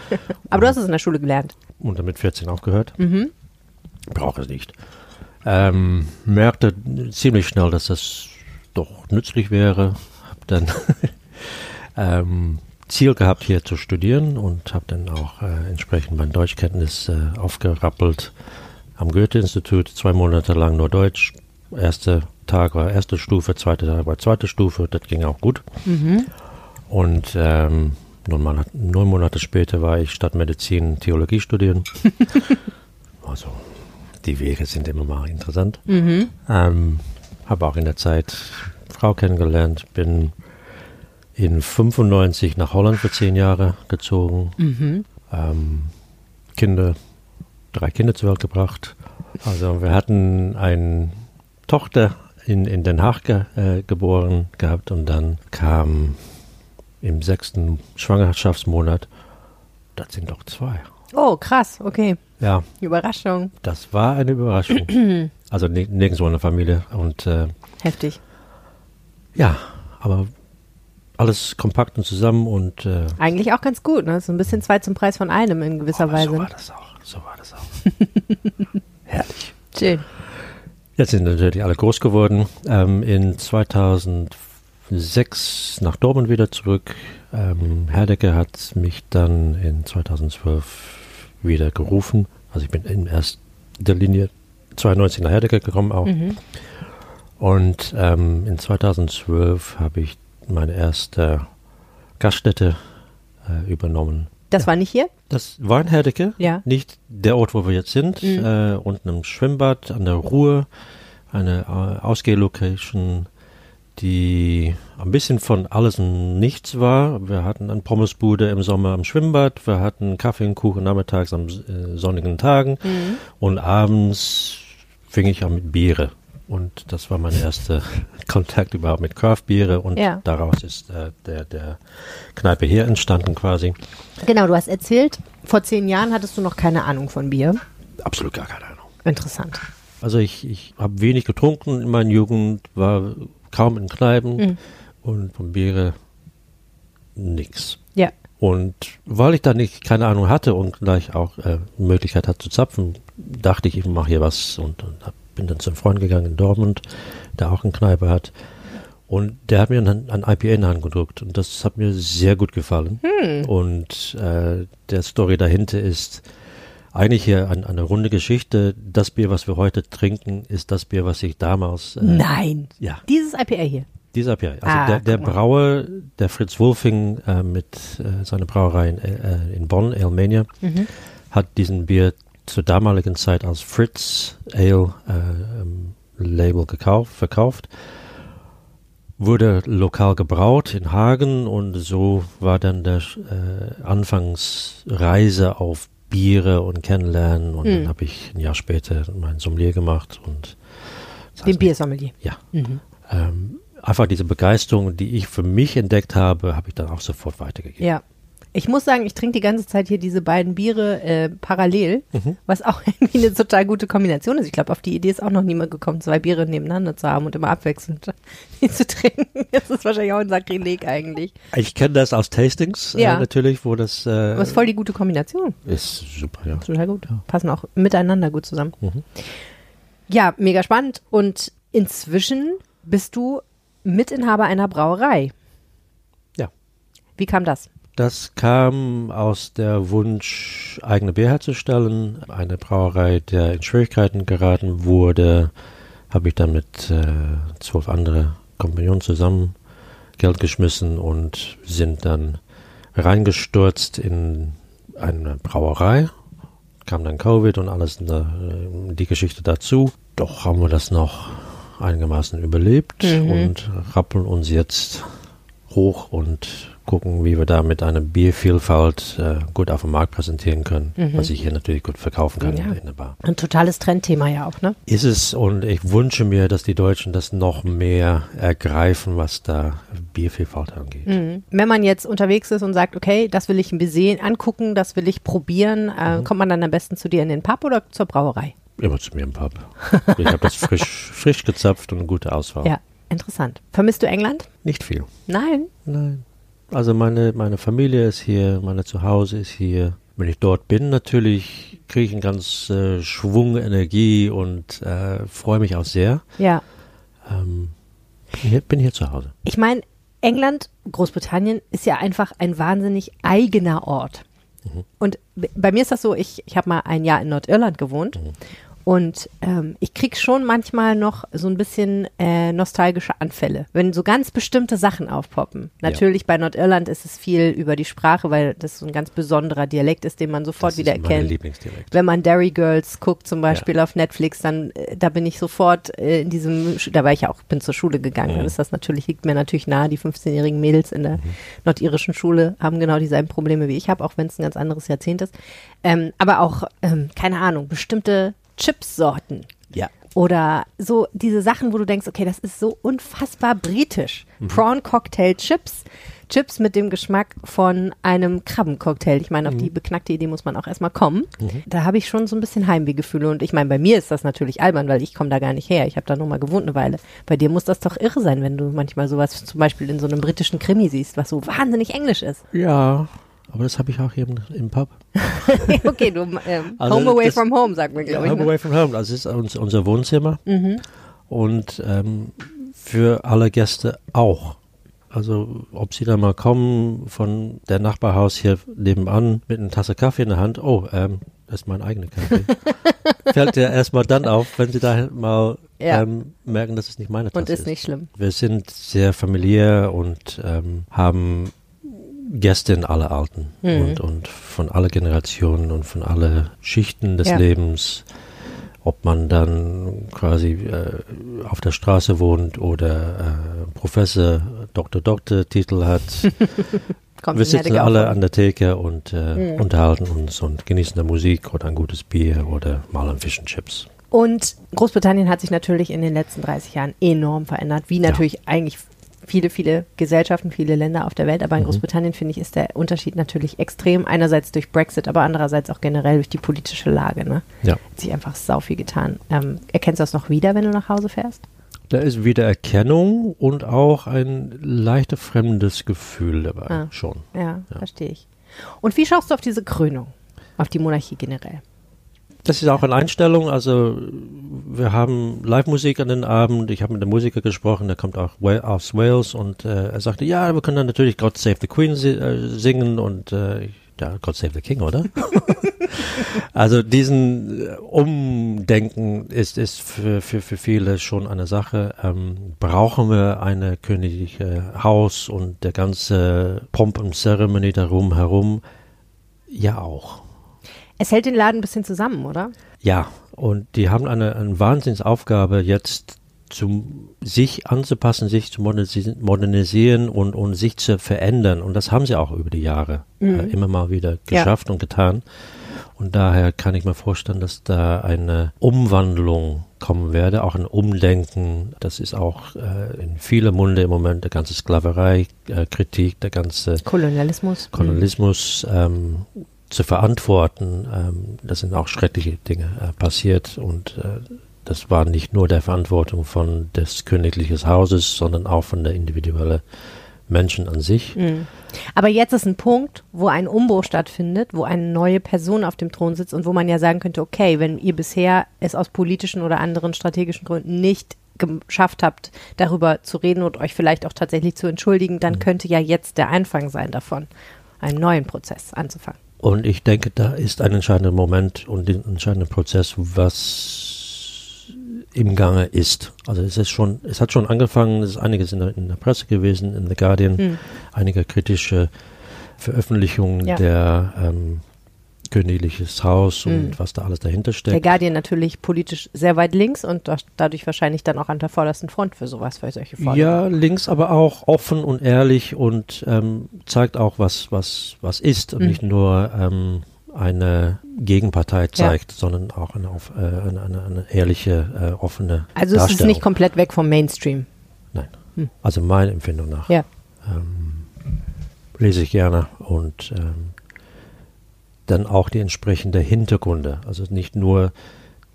Aber du hast es in der Schule gelernt. und damit 14 aufgehört. Brauche es nicht. Ähm, merkte ziemlich schnell, dass das doch nützlich wäre. Hab dann ähm, Ziel gehabt, hier zu studieren und habe dann auch äh, entsprechend mein Deutschkenntnis äh, aufgerappelt am Goethe-Institut. Zwei Monate lang nur Deutsch. Erster Tag war erste Stufe, zweiter Tag war zweite Stufe. Das ging auch gut. Und ähm, neun, Monate, neun Monate später war ich statt Medizin Theologie studieren. also die Wege sind immer mal interessant. Ähm, habe auch in der Zeit Frau kennengelernt, bin in 95 nach Holland für zehn Jahre gezogen. Ähm, Kinder, drei Kinder zur Welt gebracht. Also wir hatten eine Tochter in, in Den Haag ge, äh, geboren gehabt und dann kam im sechsten Schwangerschaftsmonat, das sind doch zwei. Oh, krass. Okay. Ja, Überraschung. das war eine Überraschung. also ni- nirgendwo in der Familie und äh, Heftig. ja, aber alles kompakt und zusammen und äh, Eigentlich auch ganz gut. Ne? So ein bisschen zwei zum Preis von einem in gewisser aber Weise. so war das auch, so war das auch. Herrlich. Schön. Jetzt sind natürlich alle groß geworden. Ähm, in 2006 nach Dortmund wieder zurück. Ähm, Herdecke hat mich dann in 2012 wieder gerufen. Also ich bin in erster Linie 92 nach Herdecke gekommen auch. Und ähm, in 2012 habe ich meine erste Gaststätte äh, übernommen. Das war nicht hier? Das war in Herdecke, Ja. nicht der Ort, wo wir jetzt sind. Äh, unten im Schwimmbad an der Ruhr, eine äh, Ausgehlocation, die ein bisschen von alles und nichts war. Wir hatten eine Pommesbude im Sommer am Schwimmbad, wir hatten Kaffee und Kuchen nachmittags am äh, sonnigen Tagen und abends fing ich an mit Biere. Und das war mein erster Kontakt überhaupt mit Craft-Biere und Ja. daraus ist äh, der, der Kneipe hier entstanden quasi. Genau, du hast erzählt, vor zehn Jahren hattest du noch keine Ahnung von Bier. Absolut gar keine Ahnung. Interessant. Also ich, ich habe wenig getrunken in meiner Jugend, war kaum in Kneipen und von Biere nix. Ja. Und weil ich da nicht keine Ahnung hatte und gleich auch äh, Möglichkeit hatte zu zapfen, dachte ich, ich mache hier was und, und hab, bin dann zum Freund gegangen in Dortmund, der auch eine Kneipe hat. Und der hat mir ein, ein IPA in die Hand gedrückt und das hat mir sehr gut gefallen. Und äh, der Story dahinter ist eigentlich hier ein, eine runde Geschichte. Das Bier, was wir heute trinken, ist das Bier, was ich damals äh, Nein. ja, Dieses IPA hier. dieser Bier. Also Ah, der, der. Brauer, der Fritz Wolfing äh, mit äh, seiner Brauerei in, äh, in Bonn, Almania, Mhm. hat diesen Bier zur damaligen Zeit als Fritz Ale äh, ähm, Label gekauft, verkauft. Wurde lokal gebraut in Hagen und so war dann der äh, Anfangsreise auf Biere und Kennenlernen und Hm. dann habe ich ein Jahr später mein Sommelier gemacht und das Den heißt, Biersommelier. ja. Ähm, einfach diese Begeisterung, die ich für mich entdeckt habe, habe ich dann auch sofort weitergegeben. Ja. Ich muss sagen, ich trinke die ganze Zeit hier diese beiden Biere äh, parallel, was auch irgendwie eine total gute Kombination ist. Ich glaube, auf die Idee ist auch noch niemand gekommen, zwei Biere nebeneinander zu haben und immer abwechselnd die zu trinken. Das ist wahrscheinlich auch ein Sakrileg eigentlich. Ich kenne das aus Tastings Ja. äh, natürlich, wo das äh, Aber ist voll die gute Kombination. ist super, ja. Total gut. Passen auch miteinander gut zusammen. Ja, mega spannend. Und inzwischen bist du Mitinhaber einer Brauerei. Ja. Wie kam das? Das kam aus der Wunsch, eigene Bier herzustellen. Eine Brauerei, der in Schwierigkeiten geraten wurde, habe ich dann mit äh, zwölf andere Kompagnonen zusammen Geld geschmissen und sind dann reingestürzt in eine Brauerei. Kam dann Covid und alles, äh, die Geschichte dazu. Doch haben wir das noch einigermaßen überlebt und rappeln uns jetzt hoch und gucken, wie wir da mit einer Biervielfalt äh, gut auf dem Markt präsentieren können, mhm. was ich hier natürlich gut verkaufen kann ja. in der Bar. Ein totales Trendthema ja auch, ne? Ist es und ich wünsche mir, dass die Deutschen das noch mehr ergreifen, was da Biervielfalt angeht. Mhm. Wenn man jetzt unterwegs ist und sagt, okay, das will ich ein bisschen angucken, das will ich probieren, äh, mhm. kommt man dann am besten zu dir in den Pub oder zur Brauerei? Immer zu mir im Pub. ich habe das frisch, frisch gezapft und eine gute Auswahl. Ja, interessant. Vermisst du England? Nicht viel. Nein? Nein. Also meine, meine Familie ist hier, meine Zuhause ist hier. Wenn ich dort bin, natürlich kriege ich einen ganz äh, Schwung, Energie und äh, freue mich auch sehr. Ja. Ähm, bin, hier, bin hier zu Hause. Ich meine, England, Großbritannien ist ja einfach ein wahnsinnig eigener Ort. Mhm. Und bei mir ist das so, ich, ich habe mal ein Jahr in Nordirland gewohnt mhm. Und ähm, ich krieg schon manchmal noch so ein bisschen äh, nostalgische Anfälle, wenn so ganz bestimmte Sachen aufpoppen. Natürlich ja. bei Nordirland ist es viel über die Sprache, weil das so ein ganz besonderer Dialekt ist, den man sofort das wieder ist erkennt. Lieblingsdialekt. Wenn man Derry Girls guckt zum Beispiel ja. auf Netflix, dann äh, da bin ich sofort äh, in diesem, da war ich ja auch, bin zur Schule gegangen. Mhm. Dann ist das natürlich, liegt mir natürlich nahe, die 15-jährigen Mädels in der mhm. nordirischen Schule haben genau dieselben Probleme wie ich habe, auch wenn es ein ganz anderes Jahrzehnt ist. Ähm, aber auch, ähm, keine Ahnung, bestimmte Chipsorten. Ja. Oder so diese Sachen, wo du denkst, okay, das ist so unfassbar britisch. Mhm. Prawn Cocktail Chips. Chips mit dem Geschmack von einem Krabbencocktail. Ich meine, auf mhm. die beknackte Idee muss man auch erstmal kommen. Mhm. Da habe ich schon so ein bisschen Heimwehgefühle. Und ich meine, bei mir ist das natürlich albern, weil ich komme da gar nicht her. Ich habe da nur mal gewohnt eine Weile. Bei dir muss das doch irre sein, wenn du manchmal sowas zum Beispiel in so einem britischen Krimi siehst, was so wahnsinnig englisch ist. Ja, aber das habe ich auch hier im, Pub. okay, du ähm, also Home away das, from home, sagen wir, glaube ich. Home ne? away from home, das ist uns, unser Wohnzimmer. Mhm. Und ähm, für alle Gäste auch. Also ob sie da mal kommen von der Nachbarhaus hier nebenan mit einer Tasse Kaffee in der Hand, oh, ähm, das ist mein eigener Kaffee. Fällt dir erstmal dann auf, wenn sie da mal ja. ähm, merken, dass es nicht meine Tasse ist. Und ist nicht schlimm. Wir sind sehr familiär und ähm, haben Gäste in alle Alten mhm. und, und von alle Generationen und von alle Schichten des ja. Lebens. Ob man dann quasi äh, auf der Straße wohnt oder äh, Professor, Doktor, Doktor Titel hat. Wir sitzen alle an der Theke und äh, mhm. unterhalten uns und genießen der Musik oder ein gutes Bier oder mal ein Fish and Chips. Und Großbritannien hat sich natürlich in den letzten 30 Jahren enorm verändert, wie natürlich ja. eigentlich viele, viele Gesellschaften, viele Länder auf der Welt. Aber in mhm. Großbritannien, finde ich, ist der Unterschied natürlich extrem. Einerseits durch Brexit, aber andererseits auch generell durch die politische Lage. Ne? Ja. Hat sich einfach sau viel getan. Ähm, erkennst du das noch wieder, wenn du nach Hause fährst? Da ist wieder Erkennung und auch ein leichter fremdes Gefühl dabei ah, schon. Ja, ja, verstehe ich. Und wie schaust du auf diese Krönung, auf die Monarchie generell? Das ist auch eine Einstellung. Also wir haben Live-Musik an den Abend. Ich habe mit dem Musiker gesprochen, der kommt auch aus Wales und äh, er sagte, ja, wir können dann natürlich God Save the Queen äh, singen und äh, ja, God Save the King, oder? also diesen äh, Umdenken ist, ist für, für, für viele schon eine Sache. Ähm, brauchen wir eine königliche Haus und der ganze Pomp und Ceremony darum herum? Ja auch. Es hält den Laden ein bisschen zusammen, oder? Ja, und die haben eine, eine Wahnsinnsaufgabe jetzt zum sich anzupassen, sich zu modernisieren und, und sich zu verändern. Und das haben sie auch über die Jahre mhm. äh, immer mal wieder geschafft ja. und getan. Und daher kann ich mir vorstellen, dass da eine Umwandlung kommen werde, auch ein Umdenken. Das ist auch äh, in viele Munde im Moment der ganze Sklaverei-Kritik, äh, der ganze Kolonialismus. Kolonialismus ähm, zu verantworten. Ähm, das sind auch schreckliche Dinge äh, passiert und äh, das war nicht nur der Verantwortung von des königlichen Hauses, sondern auch von der individuellen Menschen an sich. Mhm. Aber jetzt ist ein Punkt, wo ein Umbruch stattfindet, wo eine neue Person auf dem Thron sitzt und wo man ja sagen könnte, okay, wenn ihr bisher es aus politischen oder anderen strategischen Gründen nicht geschafft habt, darüber zu reden und euch vielleicht auch tatsächlich zu entschuldigen, dann mhm. könnte ja jetzt der Anfang sein davon, einen neuen Prozess anzufangen. Und ich denke, da ist ein entscheidender Moment und ein entscheidender Prozess, was im Gange ist. Also es ist schon, es hat schon angefangen, es ist einiges in der, in der Presse gewesen, in The Guardian, hm. einige kritische Veröffentlichungen ja. der ähm, königliches Haus und was da alles dahinter Der steckt. Guardian natürlich politisch sehr weit links und dadurch wahrscheinlich dann auch an der vordersten Front für sowas, für solche Forderungen. Ja, links aber auch offen und ehrlich und ähm, zeigt auch, was, was, was ist und Mhm. nicht nur ähm, eine Gegenpartei zeigt, sondern auch eine, auf, äh, eine, eine, eine ehrliche, äh, offene Also es ist nicht komplett weg vom Mainstream. Nein, Hm. also meiner Empfindung nach. Ja. Ähm, lese ich gerne und ähm, dann auch die entsprechende Hintergründe. Also nicht nur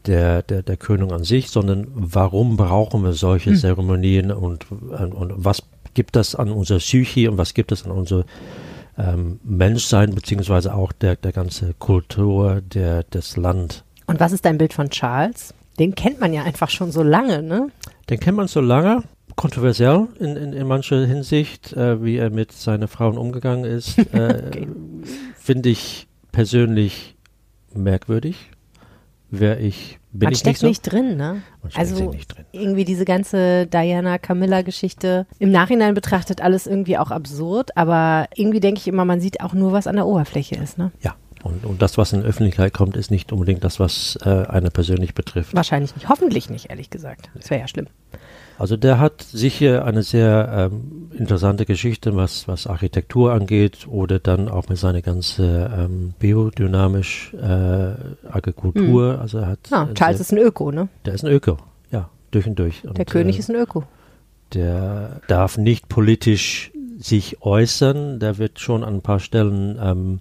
der, der, der Krönung an sich, sondern warum brauchen wir solche Hm. Zeremonien und, und, und was gibt das an unserer Psyche und was gibt es an unser ähm, Menschsein, beziehungsweise auch der, der ganze Kultur, der, das Land. Und was ist dein Bild von Charles? Den kennt man ja einfach schon so lange, ne? Den kennt man so lange, kontroversiell in, in, in mancher Hinsicht, äh, wie er mit seinen Frauen umgegangen ist, äh, finde ich persönlich merkwürdig. Wer ich, bin Man ich steckt nicht nicht, so. drin, ne? Also nicht drin. irgendwie diese ganze Diana-Camilla-Geschichte im Nachhinein betrachtet alles irgendwie auch absurd, aber irgendwie denke ich immer, man sieht auch nur, was an der Oberfläche ist, ne? Ja, und, und das, was in die Öffentlichkeit kommt, ist nicht unbedingt das, was äh, eine persönlich betrifft. Wahrscheinlich nicht. Hoffentlich nicht, ehrlich gesagt. Das wäre ja schlimm. Also der hat sicher eine sehr ähm, interessante Geschichte, was, was Architektur angeht oder dann auch mit seiner ganzen ähm, biodynamisch äh, Agrikultur. Also er hat Ja, äh, Charles sehr, ist ein Öko, ne? der ist ein Öko, ja, durch und durch. Und, Der König äh, ist ein Öko. Der darf nicht politisch sich äußern. Der wird schon an ein paar Stellen ähm,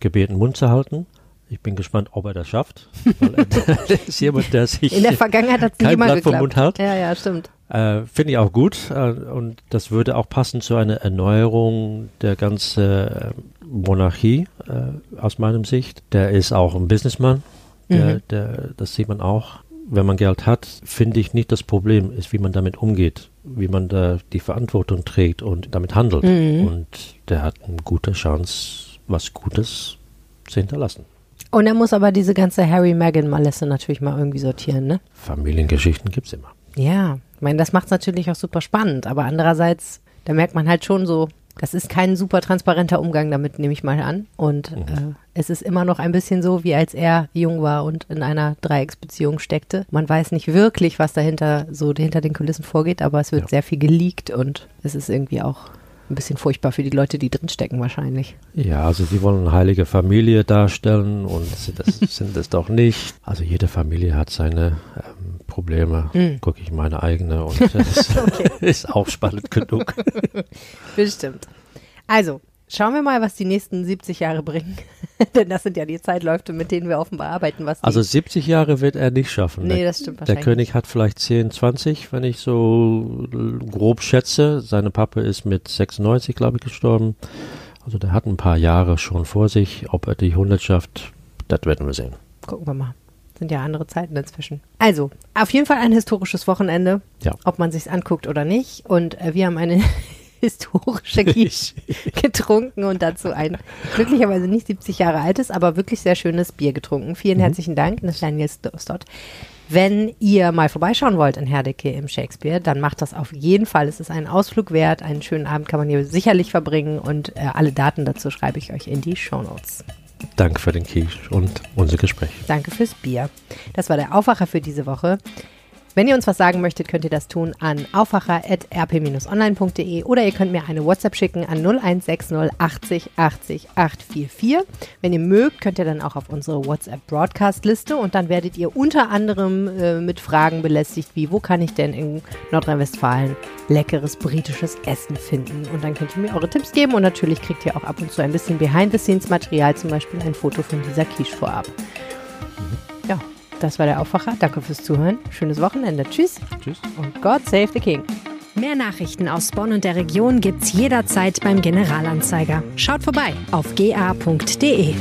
gebeten, Mund zu halten. Ich bin gespannt, ob er das schafft. Weil er, ist jemand, der sich In der Vergangenheit hat es kein Blatt vom. Mund hält. Ja, ja, stimmt. Äh, Finde ich auch gut. Äh, und das würde auch passen zu einer Erneuerung der ganzen äh, Monarchie äh, aus meiner Sicht. Der ist auch ein Businessman. Der, Mhm. der, das sieht man auch. Wenn man Geld hat, finde ich nicht das Problem ist, wie man damit umgeht, wie man da die Verantwortung trägt und damit handelt. Mhm. Und der hat eine gute Chance, was Gutes zu hinterlassen. Und er muss aber diese ganze Harry-Meghan-Malesse natürlich mal irgendwie sortieren, ne? Familiengeschichten gibt es immer. Ja, ich meine, das macht es natürlich auch super spannend, aber andererseits, da merkt man halt schon so, das ist kein super transparenter Umgang damit, nehme ich mal an. Und Mhm. äh, es ist immer noch ein bisschen so, wie als er jung war und in einer Dreiecksbeziehung steckte. Man weiß nicht wirklich, was dahinter so hinter den Kulissen vorgeht, aber es wird Ja. sehr viel geleakt und es ist irgendwie auch ein bisschen furchtbar für die Leute, die drinstecken wahrscheinlich. Ja, also sie wollen eine heilige Familie darstellen und sie- das sind es doch nicht. Also jede Familie hat seine ähm, Probleme. Hm. Gucke ich meine eigene und das ist auch spannend genug. Bestimmt. Also, schauen wir mal, was die nächsten 70 Jahre bringen. Denn das sind ja die Zeitläufe, mit denen wir offenbar arbeiten. Was Also 70 Jahre wird er nicht schaffen. Nee, der, das stimmt der wahrscheinlich. König hat vielleicht 10, 20, wenn ich so grob schätze. Seine Pappe ist mit 96, glaube ich, gestorben. Also der hat ein paar Jahre schon vor sich. Ob er die 100 schafft, das werden wir sehen. Gucken wir mal. Sind ja andere Zeiten dazwischen. Also, auf jeden Fall ein historisches Wochenende, Ja. ob man sich's anguckt oder nicht. Und äh, wir haben eine historische Quiche getrunken und dazu ein glücklicherweise nicht 70 Jahre altes, aber wirklich sehr schönes Bier getrunken. Vielen herzlichen Dank, Nathaniel Stott. Wenn ihr mal vorbeischauen wollt in Herdecke im Shakespeare, dann macht das auf jeden Fall. Es ist ein Ausflug wert. Einen schönen Abend kann man hier sicherlich verbringen und äh, alle Daten dazu schreibe ich euch in die Shownotes. Danke für den Quiche und unser Gespräch. Danke fürs Bier. Das war der Aufwacher für diese Woche. Wenn ihr uns was sagen möchtet, könnt ihr das tun an aufwacher.rp-online.de oder ihr könnt mir eine WhatsApp schicken an 0160 80 80 844. Wenn ihr mögt, könnt ihr dann auch auf unsere WhatsApp-Broadcast-Liste und dann werdet ihr unter anderem äh, mit Fragen belästigt, wie wo kann ich denn in Nordrhein-Westfalen leckeres britisches Essen finden. Und dann könnt ihr mir eure Tipps geben und natürlich kriegt ihr auch ab und zu ein bisschen Behind-the-Scenes-Material, zum Beispiel ein Foto von dieser Quiche vorab. Das war der Aufwacher. Danke fürs Zuhören. Schönes Wochenende. Tschüss. Tschüss. Und God save the King. Mehr Nachrichten aus Bonn und der Region gibt's jederzeit beim Generalanzeiger. Schaut vorbei auf ga.de.